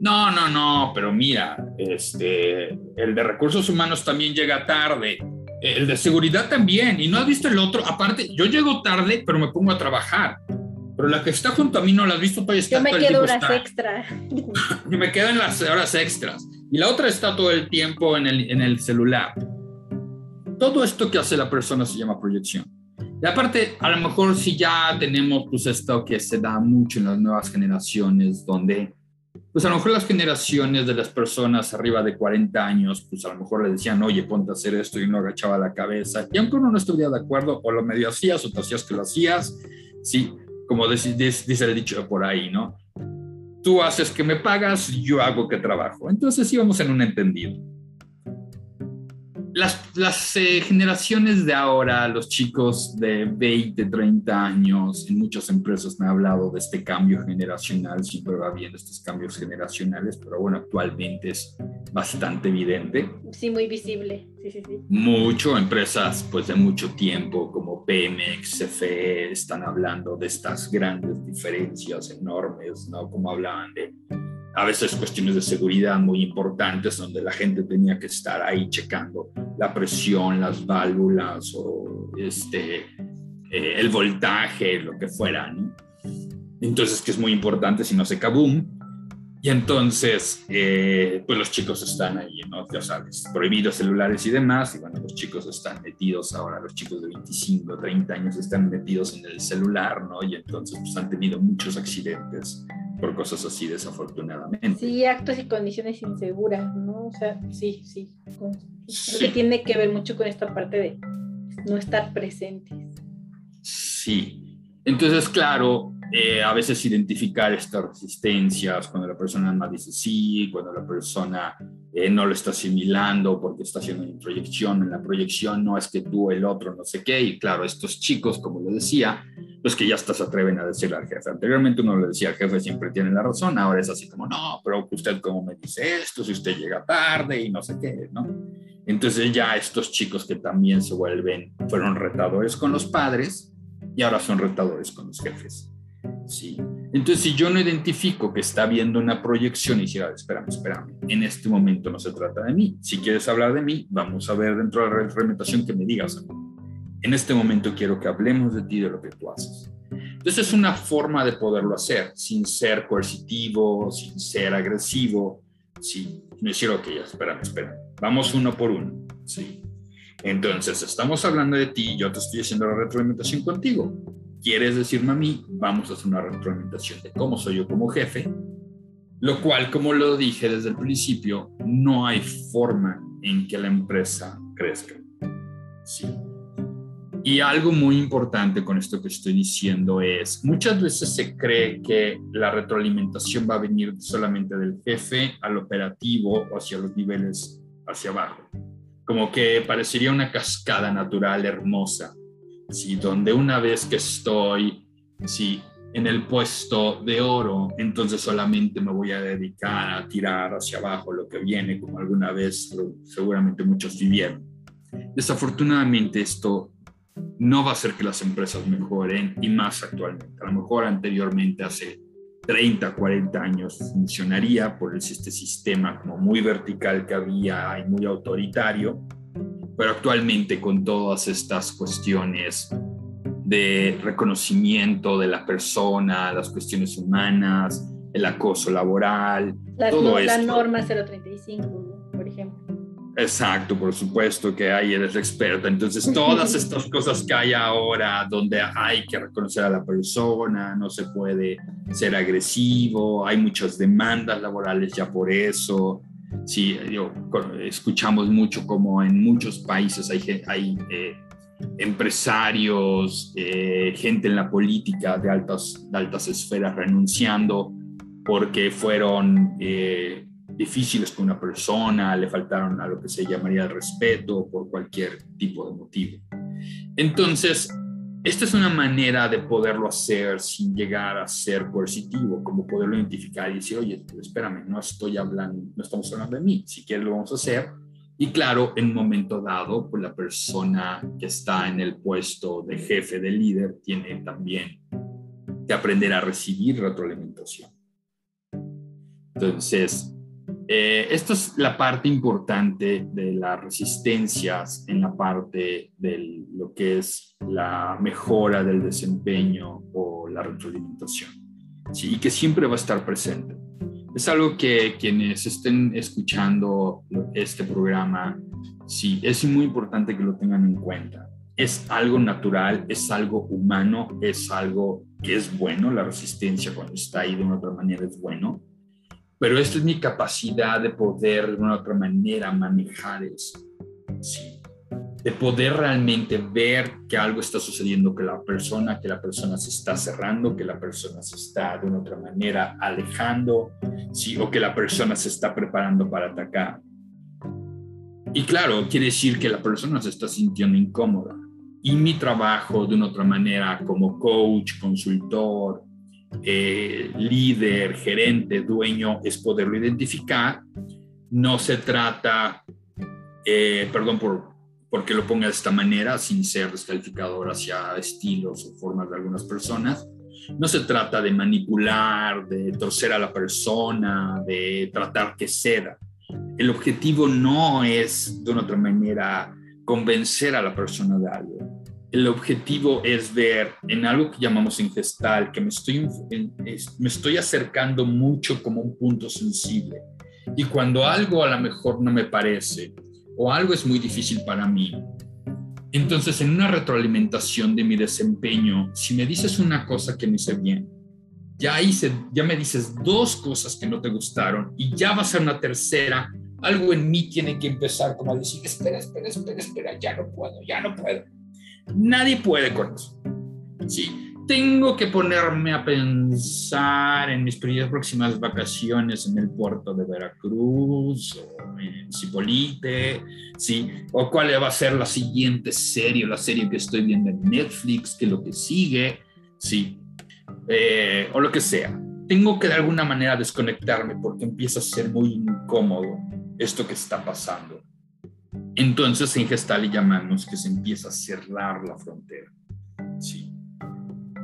No, no, no, pero mira, este, el de recursos humanos también llega tarde, el de seguridad también, y no has visto el otro, aparte, yo llego tarde, pero me pongo a trabajar pero la que está junto a mí no la has visto, todavía está Yo me quedo horas extra. y me quedo en las horas extras. Y la otra está todo el tiempo en el, en el celular. Todo esto que hace la persona se llama proyección. Y aparte, a lo mejor si ya tenemos pues esto que se da mucho en las nuevas generaciones, donde pues a lo mejor las generaciones de las personas arriba de 40 años, pues a lo mejor le decían, oye, ponte a hacer esto y uno agachaba la cabeza. Y aunque uno no estuviera de acuerdo, o lo medio hacías o te hacías que lo hacías, sí, como dice, dice el dicho por ahí, ¿no? Tú haces que me pagas, yo hago que trabajo. Entonces íbamos en un entendido. Las, las eh, generaciones de ahora, los chicos de 20, 30 años, en muchas empresas me han hablado de este cambio generacional, siempre va viendo estos cambios generacionales, pero bueno, actualmente es bastante evidente. Sí, muy visible. Sí, sí, sí. Mucho, empresas pues de mucho tiempo como Pemex, CFE, están hablando de estas grandes diferencias enormes, ¿no? Como hablaban de a veces cuestiones de seguridad muy importantes donde la gente tenía que estar ahí checando la presión, las válvulas o este, eh, el voltaje, lo que fuera, ¿no? Entonces, que es muy importante si no se kaboom. Y entonces, eh, pues los chicos están ahí, ¿no? Ya sabes, prohibidos celulares y demás. Y bueno, los chicos están metidos ahora, los chicos de 25, 30 años están metidos en el celular, ¿no? Y entonces, pues han tenido muchos accidentes por cosas así, desafortunadamente. Sí, actos y condiciones inseguras, ¿no? O sea, sí, sí. Que tiene que ver mucho con esta parte de no estar presentes. Sí. Entonces, claro, eh, a veces identificar estas resistencias cuando la persona más dice sí, cuando la persona eh, no lo está asimilando porque está haciendo una proyección, en la proyección no es que tú, el otro, no sé qué, y claro, estos chicos, como lo decía, pues que ya hasta se atreven a decirle al jefe. Anteriormente uno le decía al jefe siempre tiene la razón, ahora es así como, no, pero usted cómo me dice esto, si usted llega tarde y no sé qué, ¿no? Entonces ya estos chicos que también se vuelven, fueron retadores con los padres y ahora son retadores con los jefes. ¿Sí? Entonces, si yo no identifico que está viendo una proyección y dice, espérame, espérame, en este momento no se trata de mí. Si quieres hablar de mí, vamos a ver dentro de la retroalimentación que me digas. En este momento quiero que hablemos de ti, de lo que tú haces. Entonces, es una forma de poderlo hacer, sin ser coercitivo, sin ser agresivo. Sí, decir, ok, espérame, espérame, vamos uno por uno. Sí. Entonces, estamos hablando de ti, yo te estoy haciendo la retroalimentación contigo quieres decirme a mí, vamos a hacer una retroalimentación de cómo soy yo como jefe, lo cual, como lo dije desde el principio, no hay forma en que la empresa crezca. Sí. Y algo muy importante con esto que estoy diciendo es, muchas veces se cree que la retroalimentación va a venir solamente del jefe al operativo o hacia los niveles hacia abajo. Como que parecería una cascada natural hermosa ¿sí? donde una vez que estoy ¿sí? en el puesto de oro, entonces solamente me voy a dedicar a tirar hacia abajo lo que viene, como alguna vez seguramente muchos vivieron. Desafortunadamente esto no va a hacer que las empresas mejoren y más actualmente. A lo mejor anteriormente, hace 30, 40 años, funcionaría por este sistema como muy vertical que había y muy autoritario, pero actualmente con todas estas cuestiones de reconocimiento de la persona, las cuestiones humanas, el acoso laboral, todo La norma 035, por ejemplo. Exacto, por supuesto que ahí eres experta. Entonces, todas estas cosas que hay ahora, donde hay que reconocer a la persona, no se puede ser agresivo, hay muchas demandas laborales ya por eso, Sí, escuchamos mucho como en muchos países hay, hay eh, empresarios, eh, gente en la política de altas, de altas esferas renunciando porque fueron eh, difíciles con una persona, le faltaron a lo que se llamaría el respeto por cualquier tipo de motivo. Entonces, esta es una manera de poderlo hacer sin llegar a ser coercitivo, como poderlo identificar y decir, oye, espérame, no estoy hablando, no estamos hablando de mí, si quieres lo vamos a hacer. Y claro, en un momento dado, pues la persona que está en el puesto de jefe, de líder, tiene también que aprender a recibir retroalimentación. Entonces, eh, esto es la parte importante de las resistencias en la parte de lo que es la mejora del desempeño o la retroalimentación, ¿sí? y que siempre va a estar presente. Es algo que quienes estén escuchando este programa, sí, es muy importante que lo tengan en cuenta. Es algo natural, es algo humano, es algo que es bueno, la resistencia cuando está ahí de una otra manera es bueno pero esta es mi capacidad de poder de una otra manera manejar eso. Sí. De poder realmente ver que algo está sucediendo, que la persona, que la persona se está cerrando, que la persona se está de una otra manera alejando, sí, o que la persona se está preparando para atacar. Y claro, quiere decir que la persona se está sintiendo incómoda. Y mi trabajo de una otra manera como coach, consultor, eh, líder, gerente, dueño, es poderlo identificar. No se trata, eh, perdón por porque lo ponga de esta manera, sin ser descalificador hacia estilos o formas de algunas personas. No se trata de manipular, de torcer a la persona, de tratar que ceda. El objetivo no es, de una otra manera, convencer a la persona de algo. El objetivo es ver en algo que llamamos en gestal, que me estoy, me estoy acercando mucho como un punto sensible. Y cuando algo a lo mejor no me parece, o algo es muy difícil para mí. Entonces, en una retroalimentación de mi desempeño, si me dices una cosa que me hice bien, ya hice, ya me dices dos cosas que no te gustaron y ya va a ser una tercera, algo en mí tiene que empezar como a decir, espera, espera, espera, espera, ya no puedo, ya no puedo. Nadie puede con eso. Sí, tengo que ponerme a pensar en mis próximas vacaciones en el puerto de Veracruz o en Cipolite, ¿sí? O cuál va a ser la siguiente serie, la serie que estoy viendo en Netflix, que lo que sigue, ¿sí? Eh, o lo que sea. Tengo que de alguna manera desconectarme porque empieza a ser muy incómodo esto que está pasando. Entonces en Gestalt llamamos que se empieza a cerrar la frontera, ¿sí?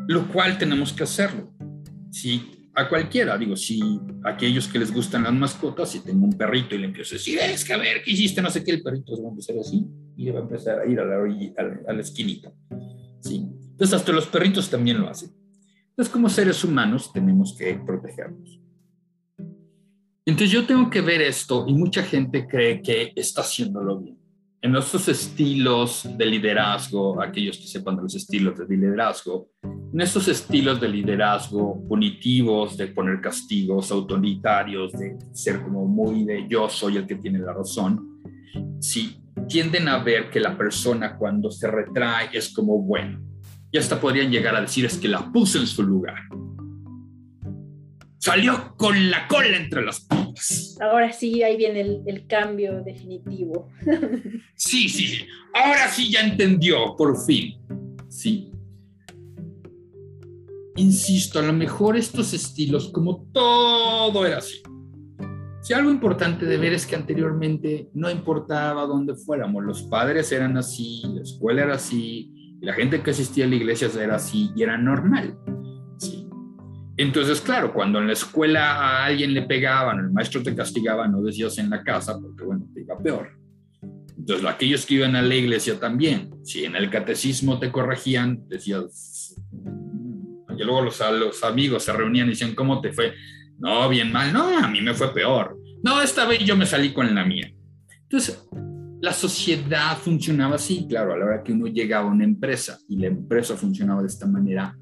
lo cual tenemos que hacerlo. Si a cualquiera, digo, si aquellos que les gustan las mascotas, si tengo un perrito y le empiezo a decir, es que a ver, ¿qué hiciste? No sé qué, el perrito se va a empezar así y va a empezar a ir a la, a la, esquinita. ¿sí? Entonces, hasta los perritos también lo hacen. Entonces, como seres humanos, tenemos que protegernos. Entonces, yo tengo que ver esto y mucha gente cree que está haciéndolo bien en estos estilos de liderazgo, aquellos que sepan de los estilos de liderazgo, en estos estilos de liderazgo punitivos, de poner castigos autoritarios, de ser como muy de yo soy el que tiene la razón, sí, tienden a ver que la persona cuando se retrae es como bueno. Y hasta podrían llegar a decir es que la puse en su lugar. Salió con la cola entre las. Ahora sí, ahí viene el, cambio definitivo. sí, sí, ahora sí ya entendió, por fin. Sí. Insisto, a lo mejor estos estilos, como todo era así. Si algo importante de ver es que anteriormente no importaba dónde fuéramos, los padres eran así, la escuela era así, y la gente que asistía a la iglesia era así y era normal. Entonces, claro, cuando en la escuela a alguien le pegaban, el maestro te castigaba, no decías en la casa, porque bueno, te iba peor. Entonces, aquellos que iban a la iglesia también, si en el catecismo te corregían, decías, y luego los, los amigos se reunían y decían, ¿cómo te fue? No, bien mal, no, a mí me fue peor. No, esta vez yo me salí con la mía. Entonces, la sociedad funcionaba así, claro, a la hora que uno llegaba a una empresa y la empresa funcionaba de esta manera,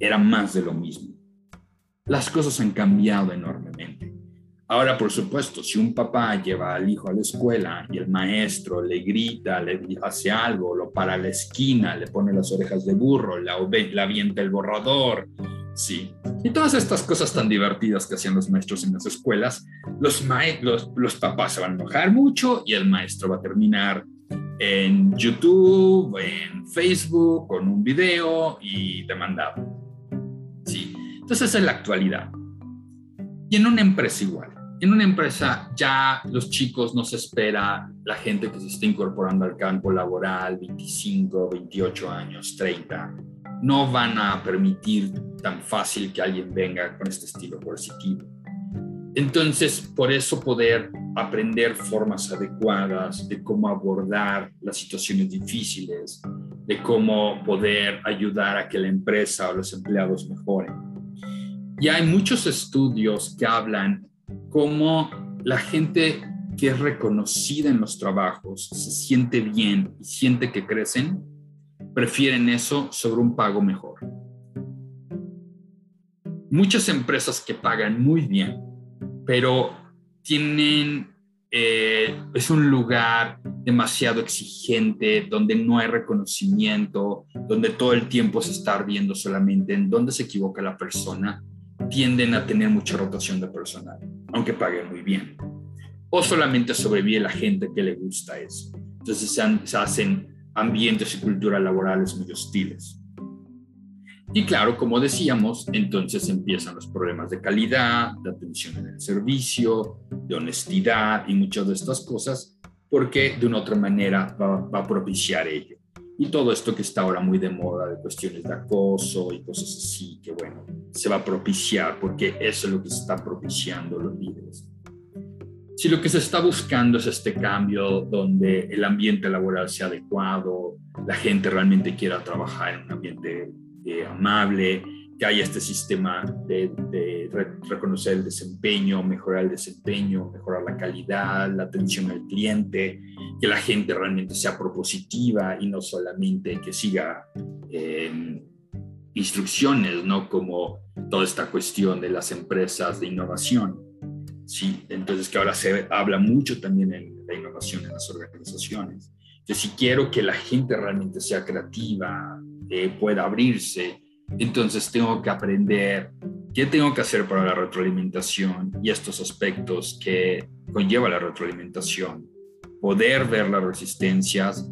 era más de lo mismo las cosas han cambiado enormemente. Ahora, por supuesto, si un papá lleva al hijo a la escuela y el maestro le grita, le hace algo, lo para a la esquina, le pone las orejas de burro, la, la avienta el borrador, sí. Y todas estas cosas tan divertidas que hacían los maestros en las escuelas, los, los, los papás se van a enojar mucho y el maestro va a terminar en YouTube, en Facebook, con un video y demandado. Entonces esa es la actualidad. Y en una empresa igual. En una empresa ya los chicos no se espera la gente que se está incorporando al campo laboral, 25, 28 años, 30. No van a permitir tan fácil que alguien venga con este estilo coercitivo. Entonces, por eso poder aprender formas adecuadas de cómo abordar las situaciones difíciles, de cómo poder ayudar a que la empresa o los empleados mejoren. Y hay muchos estudios que hablan cómo la gente que es reconocida en los trabajos se siente bien y siente que crecen, prefieren eso sobre un pago mejor. Muchas empresas que pagan muy bien, pero tienen, eh, es un lugar demasiado exigente, donde no hay reconocimiento, donde todo el tiempo se está viendo solamente en dónde se equivoca la persona tienden a tener mucha rotación de personal, aunque paguen muy bien. o solamente sobrevive la gente que le gusta eso. Entonces se, hacen ambientes y culturas laborales muy hostiles. Y claro, como decíamos, entonces empiezan los problemas de calidad, de atención en el servicio, de honestidad y muchas de estas cosas, porque de una otra manera va, a propiciar ello. Y todo esto que está ahora muy de moda de cuestiones de acoso y cosas así, que bueno, se va a propiciar porque eso es lo que se está propiciando los líderes. Si lo que se está buscando es este cambio donde el ambiente laboral sea adecuado, la gente realmente quiera trabajar en un ambiente eh, amable, que haya este sistema de, reconocer el desempeño, mejorar el desempeño, mejorar la calidad, la atención al cliente, que la gente realmente sea propositiva y no solamente que siga em, instrucciones, ¿no? Como toda esta cuestión de las empresas de innovación. Sí, entonces que ahora se habla mucho también en la innovación en las organizaciones. Que si quiero que la gente realmente sea creativa, pueda abrirse. Entonces tengo que aprender qué tengo que hacer para la retroalimentación y estos aspectos que conlleva la retroalimentación, poder ver las resistencias.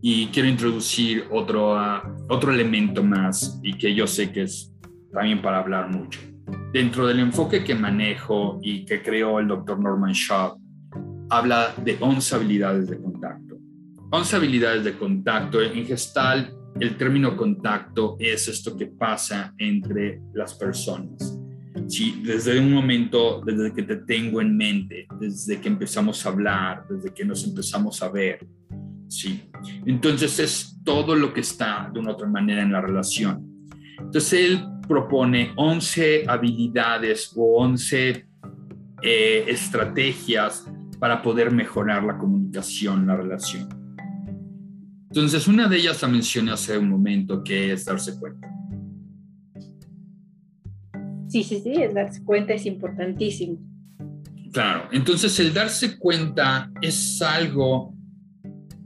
Y quiero introducir otro, ah, otro elemento más y que yo sé que es también para hablar mucho. Dentro del enfoque que manejo y que creó el doctor Norman Shaw, habla de 11 habilidades de contacto. 11 habilidades de contacto en gestal el término contacto es esto que pasa entre las personas. Si desde un momento, desde que te tengo en mente, desde que empezamos a hablar, desde que nos empezamos a ver, sí. Entonces es todo lo que está de una otra manera en la relación. Entonces él propone 11 habilidades o 11 eh, estrategias para poder mejorar la comunicación, la relación. Entonces, una de ellas la mencioné hace un momento, que es darse cuenta. Sí, sí, sí, el darse cuenta es importantísimo. Claro, entonces el darse cuenta es algo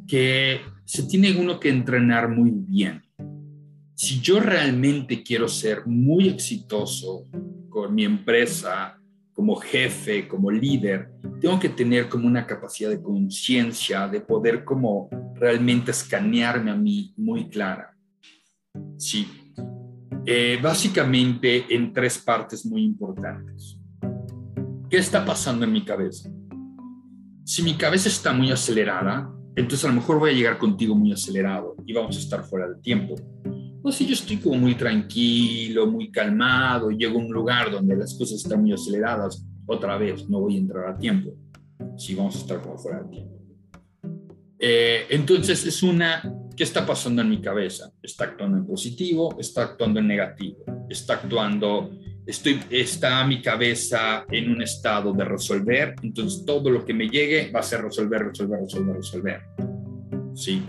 que se tiene uno que entrenar muy bien. Si yo realmente quiero ser muy exitoso con mi empresa, como jefe, como líder, tengo que tener como una capacidad de conciencia, de poder como realmente escanearme a mí muy clara. Sí. Eh, básicamente en tres partes muy importantes. ¿Qué está pasando en mi cabeza? Si mi cabeza está muy acelerada, entonces a lo mejor voy a llegar contigo muy acelerado y vamos a estar fuera de tiempo. Pues si yo estoy como muy tranquilo, muy calmado, llego a un lugar donde las cosas están muy aceleradas, otra vez no voy a entrar a tiempo. Si vamos a estar como fuera de tiempo. Eh, entonces es una, ¿qué está pasando en mi cabeza? ¿Está actuando en positivo? ¿Está actuando en negativo? ¿Está actuando, estoy, está mi cabeza en un estado de resolver? Entonces todo lo que me llegue va a ser resolver, resolver, resolver, resolver. ¿Sí?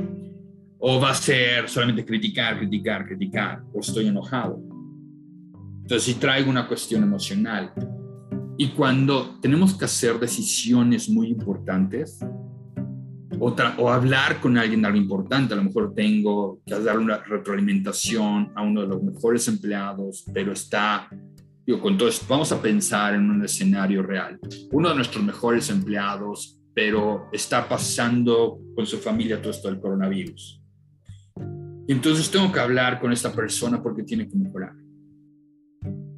O va a ser solamente criticar, criticar, criticar, o estoy enojado. Entonces, si traigo una cuestión emocional. Y cuando tenemos que hacer decisiones muy importantes, o, o, hablar con alguien de algo importante, a lo mejor tengo que dar una retroalimentación a uno de los mejores empleados, pero está, esto, vamos a pensar en un escenario real. Uno de nuestros mejores empleados, pero está pasando con su familia todo esto del coronavirus entonces tengo que hablar con esta persona porque tiene que mejorar.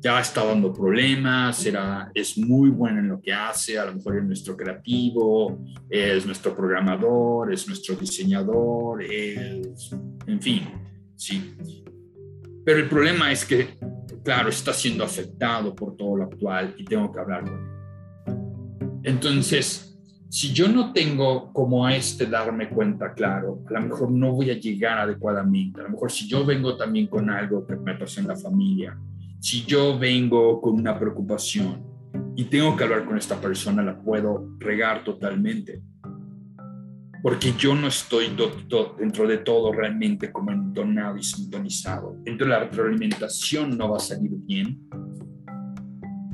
Ya está dando problemas, era, es muy bueno en lo que hace, a lo mejor es nuestro creativo, es nuestro programador, es nuestro diseñador, es, en fin, sí. Pero el problema es que, claro, está siendo afectado por todo lo actual y tengo que hablar con él. Entonces, si yo no tengo como este darme cuenta claro, a lo mejor no voy a llegar adecuadamente. A lo mejor si yo vengo también con algo que me pasó en la familia, si yo vengo con una preocupación y tengo que hablar con esta persona, la puedo regar totalmente. Porque yo no estoy dentro de todo realmente como entonado y sintonizado. Entonces la retroalimentación no va a salir bien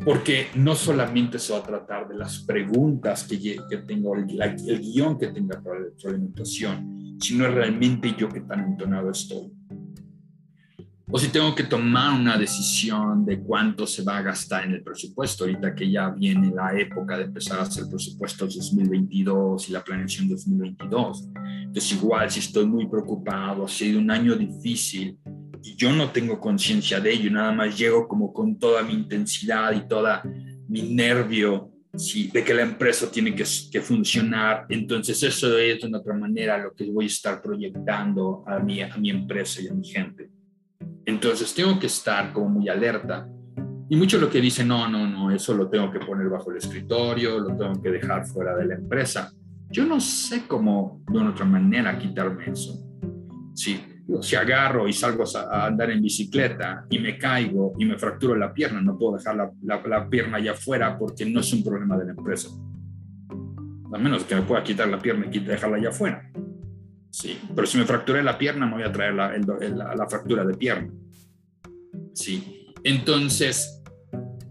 porque no solamente se va a tratar de las preguntas que, que tengo, el, el, guion que tenga para la alimentación, sino realmente yo que tan entonado estoy. o si tengo que tomar una decisión de cuánto se va a gastar en el presupuesto, ahorita que ya viene la época de empezar a hacer presupuestos 2022 y la planeación 2022. Entonces, igual si estoy muy preocupado, ha sido un año difícil y yo no tengo conciencia de ello, nada más llego como con toda mi intensidad y toda mi nervio sí, de que la empresa tiene que, funcionar. Entonces eso es de otra manera lo que voy a estar proyectando a mi, a mi empresa y a mi gente. Entonces tengo que estar como muy alerta. Y mucho lo que dicen, no, no, no, eso lo tengo que poner bajo el escritorio, lo tengo que dejar fuera de la empresa. Yo no sé cómo de una otra manera quitarme eso. Sí, si agarro y salgo a andar en bicicleta y me caigo y me fracturo la pierna, no puedo dejar la, la, pierna allá afuera porque no es un problema de la empresa. A menos que me pueda quitar la pierna y dejarla allá afuera. Sí, pero si me fracturé la pierna, me voy a traer la, la fractura de pierna. Sí, entonces,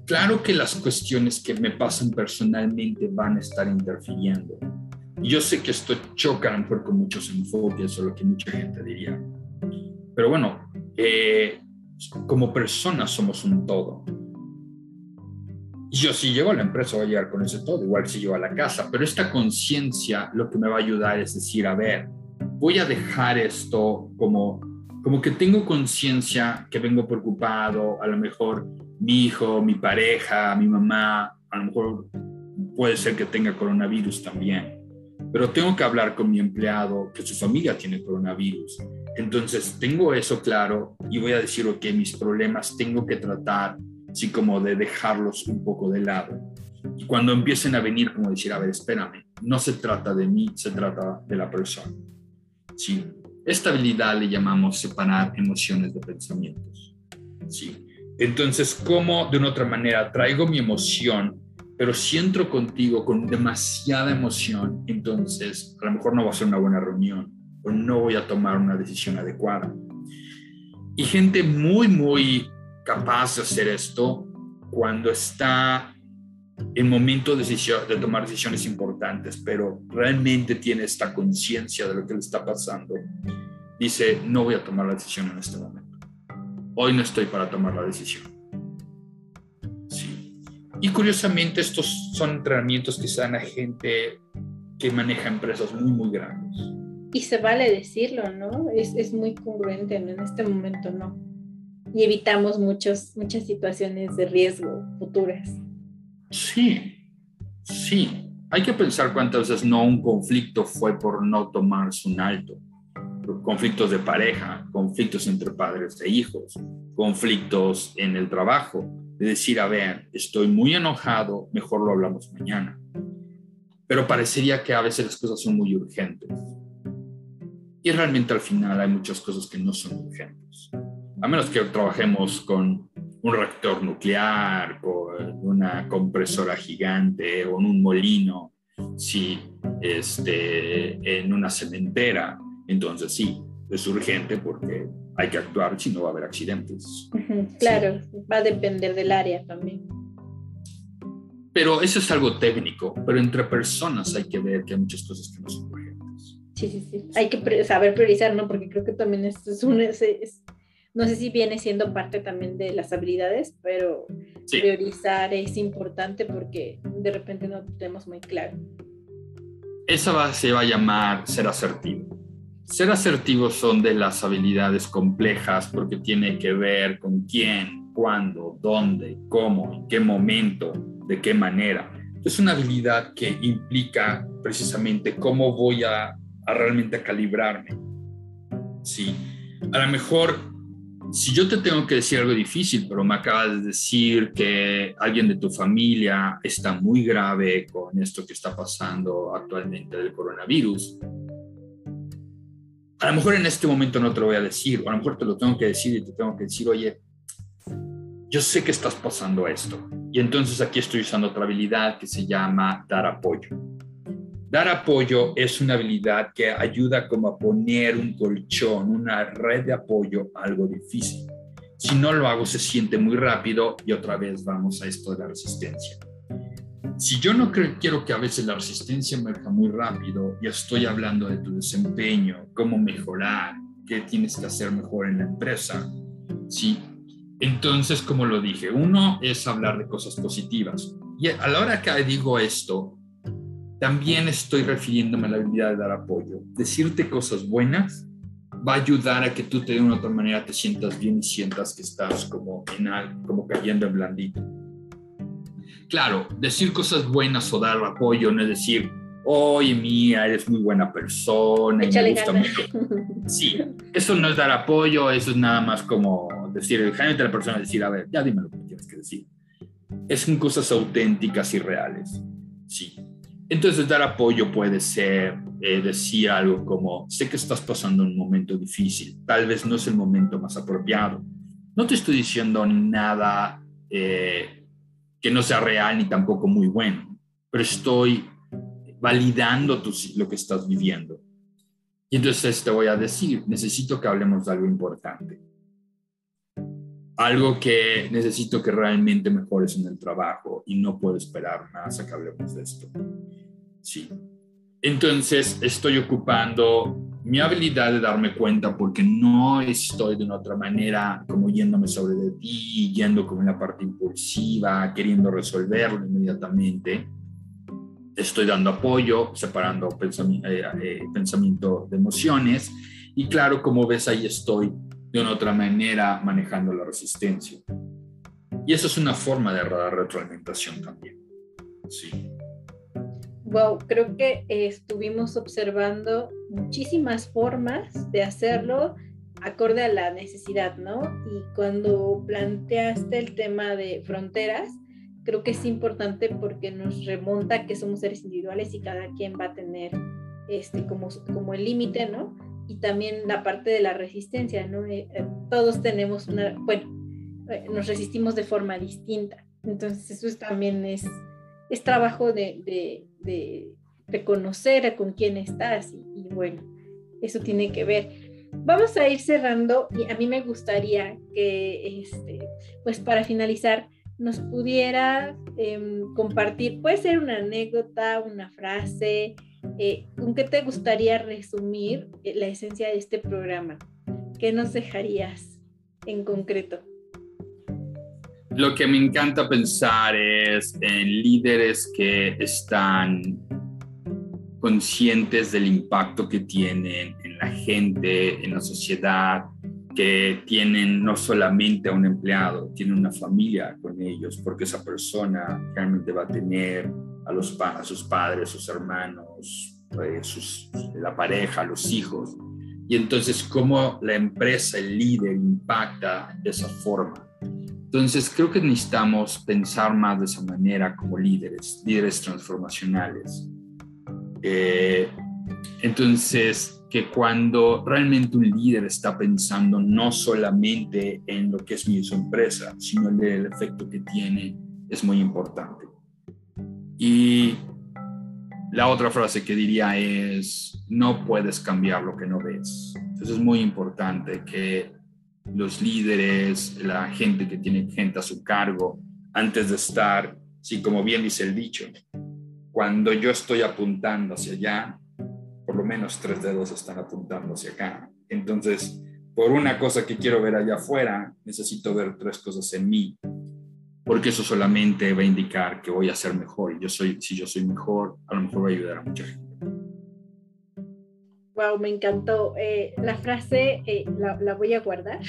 claro que las cuestiones que me pasan personalmente van a estar interfiriendo. Yo sé que esto choca a lo con muchos enfoques o lo que mucha gente diría. Pero bueno, eh, como personas somos un todo. Yo si llego a la empresa voy a llegar con ese todo, igual si llego a la casa, pero esta conciencia lo que me va a ayudar es decir, a ver, voy a dejar esto como, como que tengo conciencia que vengo preocupado, a lo mejor mi hijo, mi pareja, mi mamá, a lo mejor puede ser que tenga coronavirus también, pero tengo que hablar con mi empleado que su familia tiene coronavirus entonces, tengo eso claro y voy a decir, ok, mis problemas tengo que tratar, así como de dejarlos un poco de lado. Y cuando empiecen a venir, como decir, a ver, espérame, no se trata de mí, se trata de la persona. Sí, esta habilidad le llamamos separar emociones de pensamientos. Sí. Entonces, ¿cómo de una otra manera traigo mi emoción, pero si entro contigo con demasiada emoción, entonces a lo mejor no va a ser una buena reunión no voy a tomar una decisión adecuada. Y gente muy, muy capaz de hacer esto cuando está en momento de, de tomar decisiones importantes, pero realmente tiene esta conciencia de lo que le está pasando. Dice, no voy a tomar la decisión en este momento. Hoy no estoy para tomar la decisión. Y curiosamente estos son entrenamientos que se dan a gente que maneja empresas muy, muy grandes y se vale decirlo, ¿no? Es, es muy congruente, ¿no? En este momento no. Y evitamos muchos, muchas situaciones de riesgo futuras. Sí, sí. Hay que pensar cuántas veces no un conflicto fue por no tomarse un alto. Conflictos de pareja, conflictos entre padres e hijos, conflictos en el trabajo. De decir, a ver, estoy muy enojado, mejor lo hablamos mañana. Pero parecería que a veces las cosas son muy urgentes y realmente al final hay muchas cosas que no son urgentes. A menos que trabajemos con un reactor nuclear, con una compresora gigante o en un molino, sí, este, en una cementera, entonces sí, es urgente porque hay que actuar si no va a haber accidentes. claro, va a depender del área también. Pero eso es algo técnico, pero entre personas hay que ver que hay muchas cosas que no son urgentes. Sí, sí, sí. Hay que saber priorizar, ¿no? Porque creo que también esto es un... Es, no sé si viene siendo parte también de las habilidades, pero priorizar es importante porque de repente no tenemos muy claro. Esa va, se va a llamar ser asertivo. Ser asertivo son de las habilidades complejas porque tiene que ver con quién, cuándo, dónde, cómo, en qué momento, de qué manera. Es una habilidad que implica precisamente cómo voy a realmente calibrarme. Sí, a lo mejor, si yo te tengo que decir algo difícil, pero me acabas de decir que alguien de tu familia está muy grave con esto que está pasando actualmente del coronavirus, a lo mejor en este momento no te lo voy a decir, o a lo mejor te lo tengo que decir y te tengo que decir, oye, yo sé que estás pasando esto. Y entonces aquí estoy usando otra habilidad que se llama dar apoyo. Dar apoyo es una habilidad que ayuda como a poner un colchón, una red de apoyo algo difícil. Si no lo hago, se siente muy rápido y otra vez vamos a esto de la resistencia. Si yo no quiero que a veces la resistencia emerja muy rápido y estoy hablando de tu desempeño, cómo mejorar, qué tienes que hacer mejor en la empresa, Sí. Entonces, como lo dije, uno es hablar de cosas positivas. Y a la hora que digo esto, también estoy refiriéndome a la habilidad de dar apoyo. Decirte cosas buenas va a ayudar a que tú de una otra manera te sientas bien y sientas que estás como, en, como cayendo en blandito. Claro, decir cosas buenas o dar apoyo no es decir, oye, mía, eres muy buena persona y me gusta mucho. Sí, eso no es dar apoyo, eso es nada más como decir, generalmente la persona decir, a ver, ya dime lo que tienes que decir. Es cosas auténticas y reales. Sí. Entonces, dar apoyo puede ser eh, decir algo como, sé que estás pasando un momento difícil, tal vez no es el momento más apropiado. No te estoy diciendo nada eh, que no sea real ni tampoco muy bueno, pero estoy validando tu, lo que estás viviendo. Y entonces te voy a decir, necesito que hablemos de algo importante. Algo que necesito que realmente mejores en el trabajo y no puedo esperar más a que hablemos de esto. Sí. Entonces estoy ocupando mi habilidad de darme cuenta porque no estoy de una otra manera como yéndome sobre de ti, yendo como en la parte impulsiva, queriendo resolverlo inmediatamente. Estoy dando apoyo, separando pensamiento, eh, eh, pensamiento de emociones y claro, como ves ahí estoy de una otra manera manejando la resistencia. Y eso es una forma de retroalimentación también. Sí. Wow, creo que estuvimos observando muchísimas formas de hacerlo acorde a la necesidad, ¿no? Y cuando planteaste el tema de fronteras, creo que es importante porque nos remonta que somos seres individuales y cada quien va a tener este como, como el límite, ¿no? Y también la parte de la resistencia, ¿no? Eh, eh, todos tenemos una, bueno, eh, nos resistimos de forma distinta. Entonces eso también es, es trabajo de, de reconocer con quién estás y, bueno, eso tiene que ver. Vamos a ir cerrando y a mí me gustaría que, este, pues para finalizar, nos pudiera em, compartir, puede ser una anécdota, una frase, eh, ¿con qué te gustaría resumir eh, la esencia de este programa? ¿Qué nos dejarías en concreto? Lo que me encanta pensar es en líderes que están conscientes del impacto que tienen en la gente, en la sociedad, que tienen no solamente a un empleado, tienen una familia con ellos, porque esa persona realmente va a tener a, los, a sus padres, sus hermanos, eh, sus, la pareja, los hijos. Y entonces, cómo la empresa, el líder, impacta de esa forma. Entonces, creo que necesitamos pensar más de esa manera como líderes, líderes transformacionales. Eh, entonces, que cuando realmente un líder está pensando no solamente en lo que es mi su empresa, sino en el efecto que tiene, es muy importante. Y la otra frase que diría es, no puedes cambiar lo que no ves. Entonces es muy importante que los líderes, la gente que tiene gente a su cargo, antes de estar, sí, como bien dice el dicho, cuando yo estoy apuntando hacia allá, por lo menos tres dedos están apuntando hacia acá. Entonces, por una cosa que quiero ver allá afuera, necesito ver tres cosas en mí, porque eso solamente va a indicar que voy a ser mejor. Y yo soy, si yo soy mejor, a lo mejor va a ayudar a mucha gente. Wow, me encantó. Eh, la frase eh, la, voy a guardar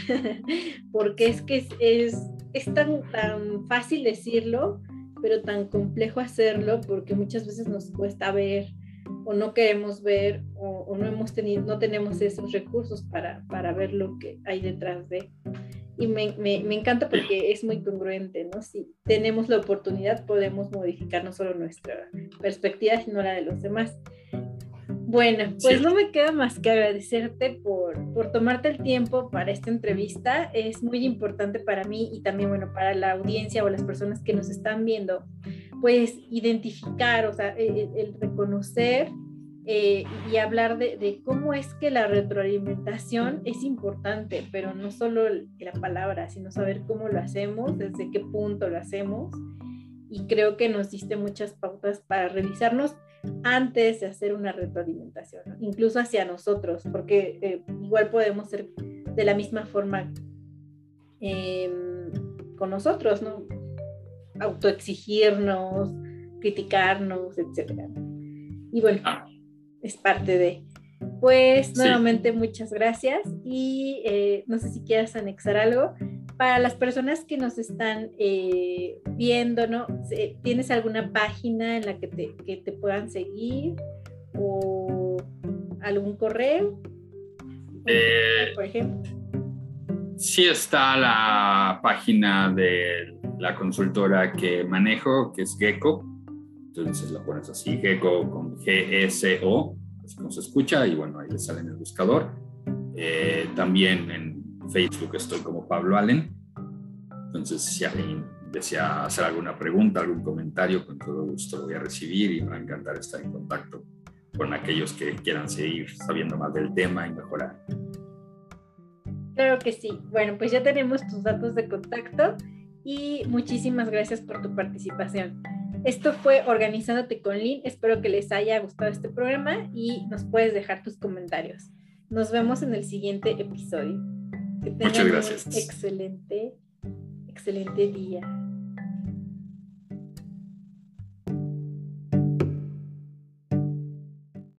porque es que es, es, tan, tan fácil decirlo, pero tan complejo hacerlo porque muchas veces nos cuesta ver o no queremos ver o, no hemos tenido, no tenemos esos recursos para, para, ver lo que hay detrás de. Y me, me, me, encanta porque es muy congruente, ¿no? Si tenemos la oportunidad, podemos modificar no solo nuestra perspectiva, sino la de los demás. Bueno, pues no me queda más que agradecerte por, por, tomarte el tiempo para esta entrevista. Es muy importante para mí y también, bueno, para la audiencia o las personas que nos están viendo, pues identificar, o sea, el, reconocer eh, y hablar de, de, cómo es que la retroalimentación es importante, pero no solo la palabra, sino saber cómo lo hacemos, desde qué punto lo hacemos. Y creo que nos diste muchas pautas para revisarnos antes de hacer una retroalimentación, incluso hacia nosotros, porque eh, igual podemos ser de la misma forma em, con nosotros, ¿no? Autoexigirnos, criticarnos, etc. Y bueno, ah. es parte de... Pues nuevamente muchas gracias y eh, no sé si quieras anexar algo. Para las personas que nos están eh, viendo, ¿no? ¿Tienes alguna página en la que te, que te puedan seguir o algún correo? Eh, por ejemplo. Sí está la página de la consultora que manejo, que es Gecko. Entonces lo pones así, Gecko con G-S-O, así como se escucha, y bueno, ahí le sale en el buscador. Eh, también en Facebook estoy como Pablo Allen. Entonces, si alguien desea hacer alguna pregunta, algún comentario, con todo gusto lo voy a recibir y me va a encantar estar en contacto con aquellos que quieran seguir sabiendo más del tema y mejorar. Claro que sí. Bueno, pues ya tenemos tus datos de contacto y muchísimas gracias por tu participación. Esto fue Organizándote con Lynn. Espero que les haya gustado este programa y nos puedes dejar tus comentarios. Nos vemos en el siguiente episodio. Muchas gracias. excelente, excelente día.